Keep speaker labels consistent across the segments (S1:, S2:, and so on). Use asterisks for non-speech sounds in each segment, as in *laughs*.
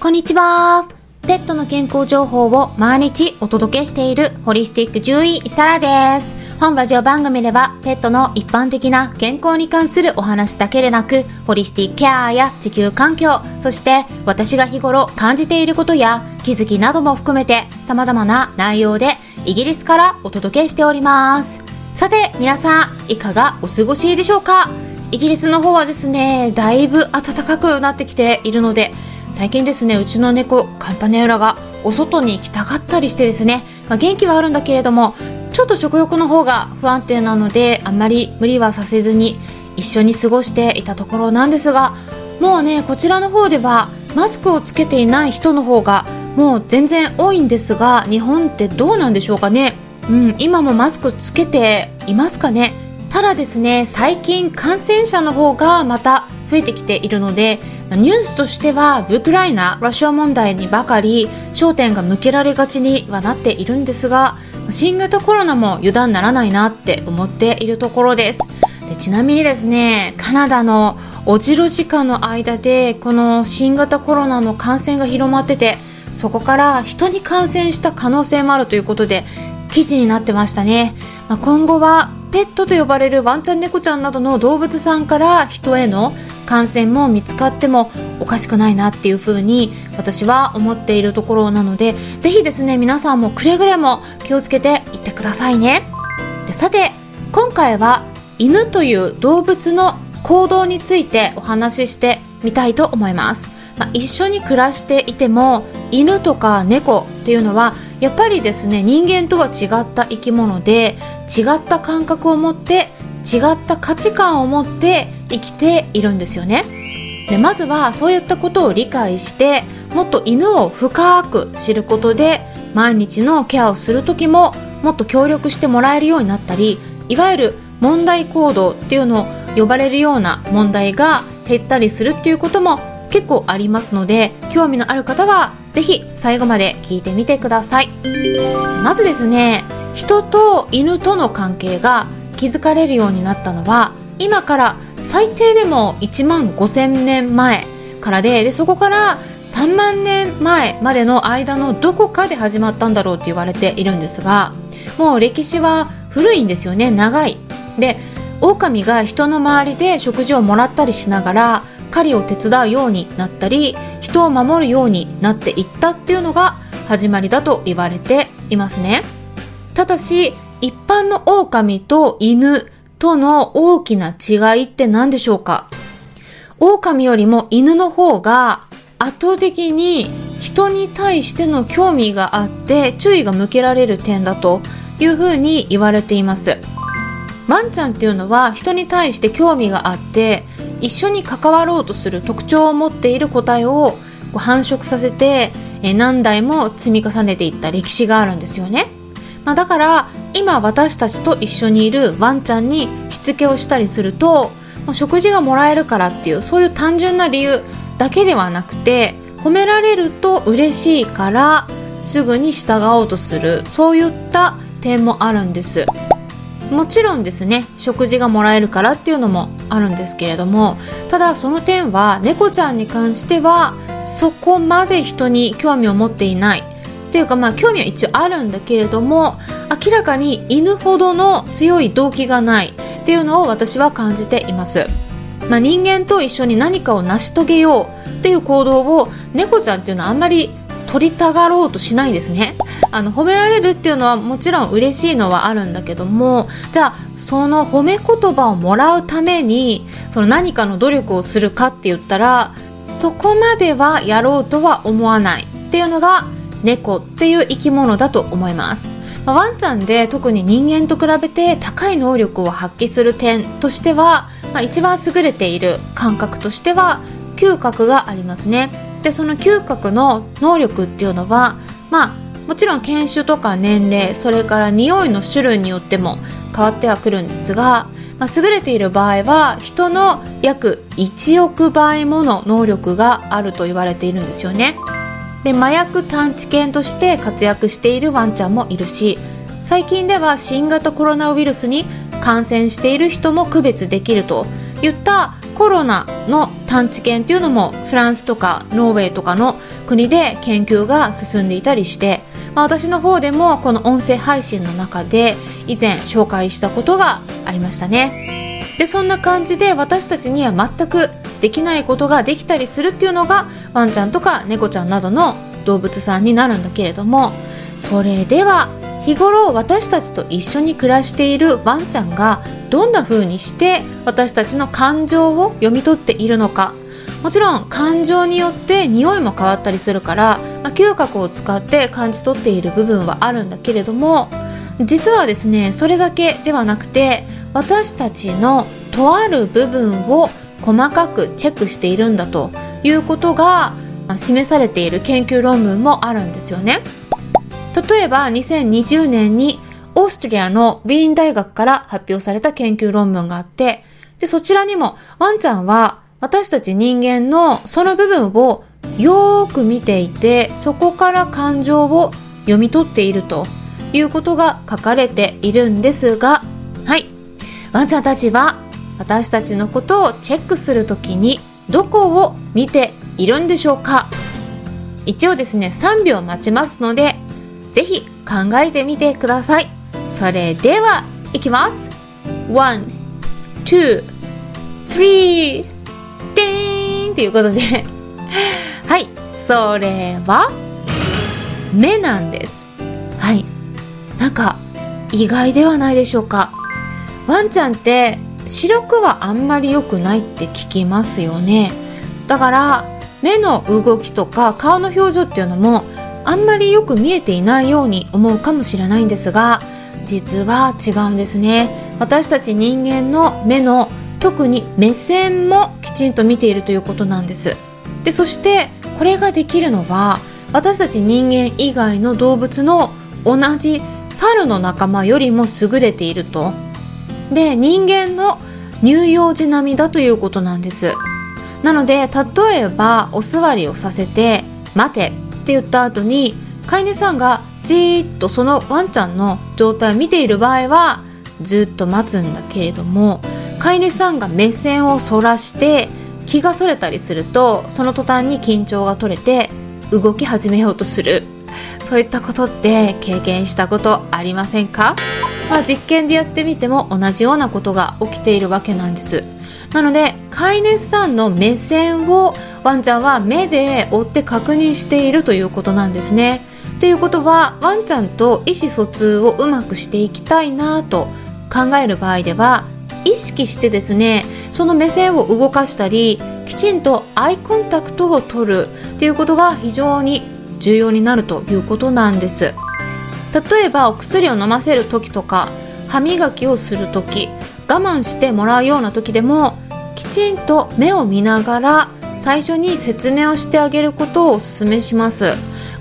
S1: こんにちは。ペットの健康情報を毎日お届けしているホリスティック獣医サラです。本ラジオ番組ではペットの一般的な健康に関するお話だけでなく、ホリスティックケアや地球環境、そして私が日頃感じていることや気づきなども含めて様々な内容でイギリスからお届けしております。さて皆さん、いかがお過ごしでしょうか？イギリスの方はですね、だいぶ暖かくなってきているので、最近ですねうちの猫カンパネウラがお外に行きたかったりしてですね、まあ、元気はあるんだけれどもちょっと食欲の方が不安定なのであんまり無理はさせずに一緒に過ごしていたところなんですがもうねこちらの方ではマスクをつけていない人の方がもう全然多いんですが日本ってどうなんでしょうかね？うん今もマスクつけていますかね？ただですね最近感染者の方がまた増えてきているのでニュースとしてはウクライナ、ロシア問題にばかり焦点が向けられがちにはなっているんですが新型コロナも油断ならないなって思っているところです。でちなみにですねカナダのオジロ時間の間でこの新型コロナの感染が広まっててそこから人に感染した可能性もあるということで記事になってましたね、まあ、今後はペットと呼ばれるワンちゃん猫ちゃんなどの動物さんから人への感染も見つかってもおかしくないなっていうふうに私は思っているところなのでぜひですね皆さんもくれぐれも気をつけていってくださいね。でさて今回は犬という動物の行動についてお話ししてみたいと思います、まあ、一緒に暮らしていても犬とか猫っていうのはやっぱりですね人間とは違った生き物で違った感覚を持って違った価値観を持って生きているんですよね。でまずはそういったことを理解してもっと犬を深く知ることで毎日のケアをする時ももっと協力してもらえるようになったりいわゆる問題行動っていうのを呼ばれるような問題が減ったりするっていうことも結構ありますので興味のある方は是非最後まで聞いてみてくださいまずですね人と犬との関係が築かれるようになったのは今から最低でも1万5000年前からででそこから3万年前までの間のどこかで始まったんだろうって言われているんですがもう歴史は古いんですよね長い。で狼が人の周りで食事をもらったりしながら狩りを手伝うようになったり人を守るようになっていったっていうのが始まりだと言われていますね。ただし一般の狼と犬との大きな違いって何でしょうか？狼よりも犬の方が圧倒的に人に対しての興味があって注意が向けられる点だというふうに言われていますワンちゃんっていうのは人に対して興味があって一緒に関わろうとする特徴を持っている個体を繁殖させて何代も積み重ねていった歴史があるんですよね。まあ、だから今私たちと一緒にいるワンちゃんにしつけをしたりすると食事がもらえるからっていうそういう単純な理由だけではなくて褒められると嬉しいからすぐに従おうとするそういった点もあるんです。もちろんですね食事がもらえるからっていうのもあるんですけれどもただその点は猫ちゃんに関してはそこまで人に興味を持っていない。っていうかまあ興味は一応あるんだけれども明らかに犬ほどの強い動機がない。っていうのを私は感じています、まあ、人間と一緒に何かを成し遂げよう。っていう行動を猫ちゃんっていうのはあんまり取りたがろうとしないですね。あの褒められるっていうのはもちろん嬉しいのはあるんだけどもじゃあその褒め言葉をもらうためにその何かの努力をするかって言ったらそこまではやろうとは思わないっていうのが猫っていう生き物だと思います、まあ、ワンちゃんで特に人間と比べて高い能力を発揮する点としては、まあ、一番優れている感覚としては嗅覚がありますね。でその嗅覚の能力っていうのはまあもちろん犬種とか年齢それから匂いの種類によっても変わってはくるんですが、まあ、優れている場合は人の約1億倍もの能力があると言われているんですよね。で麻薬探知犬として活躍しているワンちゃんもいるし最近では新型コロナウイルスに感染している人も区別できるといったコロナの探知犬っていうのもフランスとかノーウェーとかの国で研究が進んでいたりして、まあ、私の方でもこの音声配信の中で以前紹介したことがありましたね。でそんな感じで私たちには全くできないことができたりするっていうのがワンちゃんとか猫ちゃんなどの動物さんになるんだけれどもそれでは日頃私たちと一緒に暮らしているワンちゃんがどんな風にして私たちの感情を読み取っているのかもちろん感情によって匂いも変わったりするから、まあ、嗅覚を使って感じ取っている部分はあるんだけれども実はですねそれだけではなくて私たちのとある部分を細かくチェックしているんだということが示されている研究論文もあるんですよね。例えば2020年にオーストリアのウィーン大学から発表された研究論文があって、で、そちらにもワンちゃんは私たち人間のその部分をよーく見ていて、そこから感情を読み取っているということが書かれているんですが、はい。ワンちゃんたちは私たちのことをチェックするときにどこを見ているんでしょうか？一応ですね、3秒待ちますので、ぜひ考えてみてください。それでは、いきます。one, two, three, でーんということで *laughs* はい、それは、目なんです。はい。なんか、意外ではないでしょうか。ワンちゃんって視力はあんまり良くないって聞きますよね。だから目の動きとか顔の表情っていうのもあんまりよく見えていないように思うかもしれないんですが実は違うんですね。私たち人間の目の特に目線もきちんと見ているということなんです。でそしてこれができるのは私たち人間以外の動物の同じ猿の仲間よりも優れていると。で人間の乳幼児並みだということなんです。なので例えばお座りをさせて待て。って言った後に飼い主さんがじーっとそのワンちゃんの状態を見ている場合はずっと待つんだけれども飼い主さんが目線をそらして気がそれたりするとその途端に緊張が取れて動き始めようとする。そういったことって経験したことありませんか、まあ、実験でやってみても同じようなことが起きているわけなんです。なので飼い主さんの目線をワンちゃんは目で追って確認しているということなんですね。ということはワンちゃんと意思疎通をうまくしていきたいなと考える場合では意識してですねその目線を動かしたりきちんとアイコンタクトを取るということが非常に重要になるということなんです例えばお薬を飲ませる時とか歯磨きをする時我慢してもらうような時でもきちんと目を見ながら最初に説明をしてあげることをお勧めします。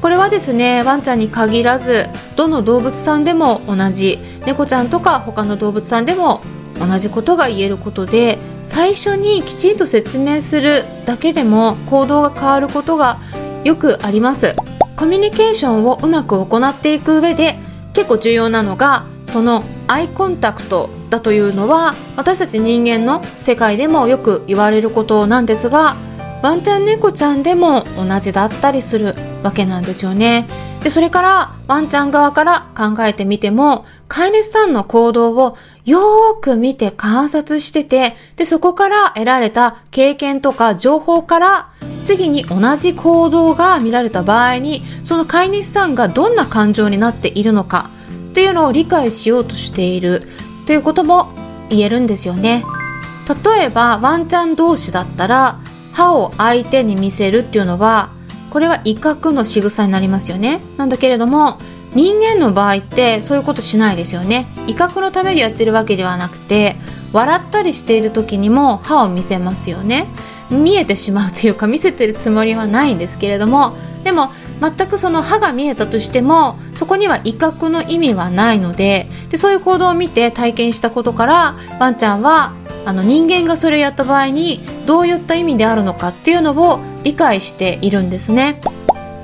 S1: これはですねワンちゃんに限らずどの動物さんでも同じ猫ちゃんとか他の動物さんでも同じことが言えることで最初にきちんと説明するだけでも行動が変わることがよくあります。コミュニケーションをうまく行っていく上で結構重要なのがそのアイコンタクトだというのは私たち人間の世界でもよく言われることなんですがワンちゃん猫ちゃんでも同じだったりするわけなんですよね。でそれからワンちゃん側から考えてみても飼い主さんの行動をよーく見て観察しててでそこから得られた経験とか情報から次に同じ行動が見られた場合にその飼い主さんがどんな感情になっているのかっていうのを理解しようとしている。ということも言えるんですよね。例えばワンちゃん同士だったら歯を相手に見せるっていうのはこれは威嚇の仕草になりますよね。なんだけれども人間の場合ってそういうことしないですよね。威嚇のためにやってるわけではなくて笑ったりしている時にも歯を見せますよね。見えてしまうというか見せてるつもりはないんですけれどもでも全くその歯が見えたとしてもそこには威嚇の意味はないのででそういう行動を見て体験したことからワンちゃんはあの人間がそれをやった場合にどういった意味であるのかっていうのを理解しているんですね。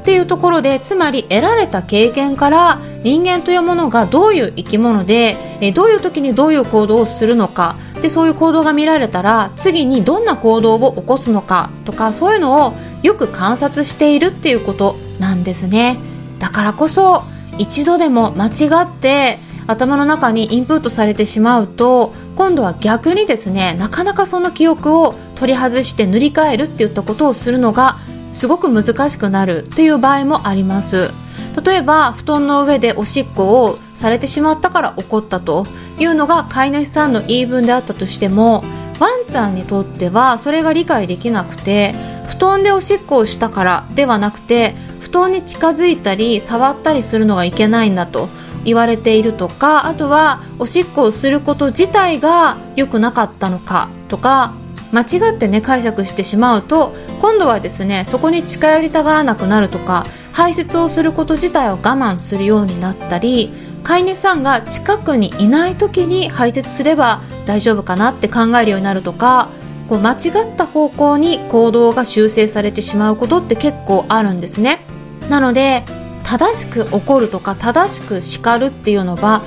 S1: っていうところでつまり得られた経験から人間というものがどういう生き物でえどういう時にどういう行動をするのかでそういう行動が見られたら次にどんな行動を起こすのかとかそういうのをよく観察しているっていうことなんですね。だからこそ一度でも間違って頭の中にインプットされてしまうと今度は逆にですねなかなかその記憶を取り外して塗り替えるっていったことをするのがすごく難しくなるっていう場合もあります。例えば布団の上でおしっこをされてしまったから怒ったというのが飼い主さんの言い分であったとしてもワンちゃんにとってはそれが理解できなくて布団でおしっこをしたからではなくて布団に近づいたり触ったりするのがいけないんだと言われているとかあとはおしっこをすること自体が良くなかったのかとか間違ってね解釈してしまうと今度はですねそこに近寄りたがらなくなるとか排泄をすること自体を我慢するようになったり飼い主さんが近くにいない時に排泄すれば大丈夫かなって考えるようになるとかこう間違った方向に行動が修正されてしまうことって結構あるんですね。なので正しく怒るとか正しく叱るっていうのは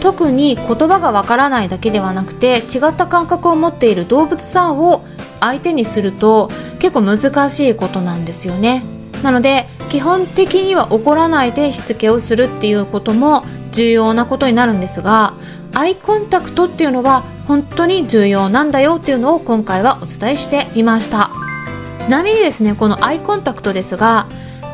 S1: 特に言葉がわからないだけではなくて違った感覚を持っている動物さんを相手にすると結構難しいことなんですよね。なので基本的には怒らないでしつけをするっていうことも重要なことになるんですがアイコンタクトっていうのは本当に重要なんだよっていうのを今回はお伝えしてみました。ちなみにですねこのアイコンタクトですが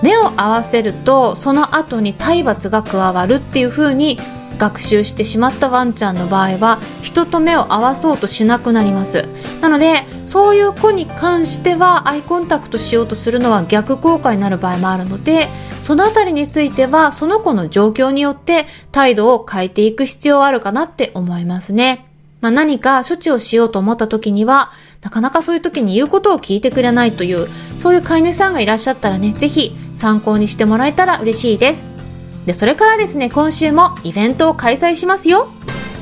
S1: 目を合わせるとその後に体罰が加わるっていう風に学習してしまったワンちゃんの場合は人と目を合わそうとしなくなります。なのでそういう子に関してはアイコンタクトしようとするのは逆効果になる場合もあるのでそのあたりについてはその子の状況によって態度を変えていく必要はあるかなって思いますね、まあ、何か処置をしようと思った時にはなかなかそういう時に言うことを聞いてくれないというそういう飼い主さんがいらっしゃったらね是非参考にしてもらえたら嬉しいです。でそれからですね今週もイベントを開催しますよ。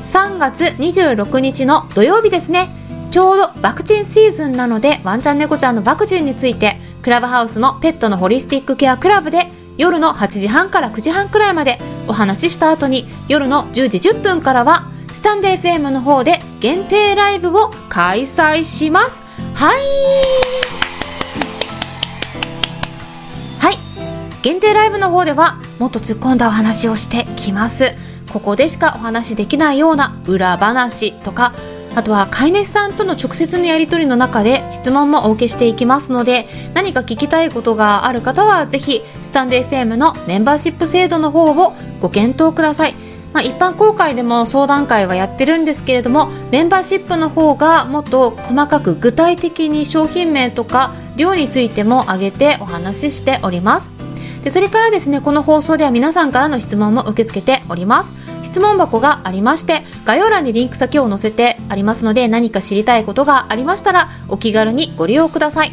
S1: 3月26日の土曜日ですね。ちょうどワクチンシーズンなのでワンちゃん猫ちゃんのワクチンについてクラブハウスのペットのホリスティックケアクラブで夜の8時半から9時半くらいまでお話しした後に夜の10時10分からはスタンデー FM の方で限定ライブを開催します。はい。はい。限定ライブの方ではもっと突っ込んだお話をしてきます。ここでしかお話できないような裏話とかあとは飼い主さんとの直接のやり取りの中で質問もお受けしていきますので何か聞きたいことがある方はぜひスタンデー FM のメンバーシップ制度の方をご検討ください。まあ、一般公開でも相談会はやってるんですけれどもメンバーシップの方がもっと細かく具体的に商品名とか量についても挙げてお話ししております。でそれからですねこの放送では皆さんからの質問も受け付けております。質問箱がありまして概要欄にリンク先を載せてありますので何か知りたいことがありましたらお気軽にご利用ください。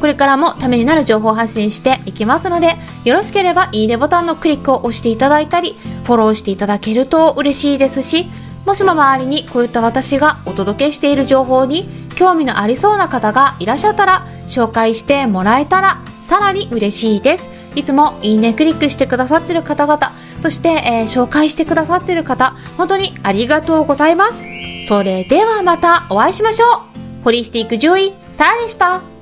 S1: これからもためになる情報発信していきますのでよろしければいいねボタンのクリックを押していただいたりフォローしていただけると嬉しいですしもしも周りにこういった私がお届けしている情報に興味のありそうな方がいらっしゃったら紹介してもらえたらさらに嬉しいです。いつもいいねクリックしてくださってる方々そして、えー、紹介してくださってる方本当にありがとうございます。それではまたお会いしましょう。ホリスティック獣医サラでした。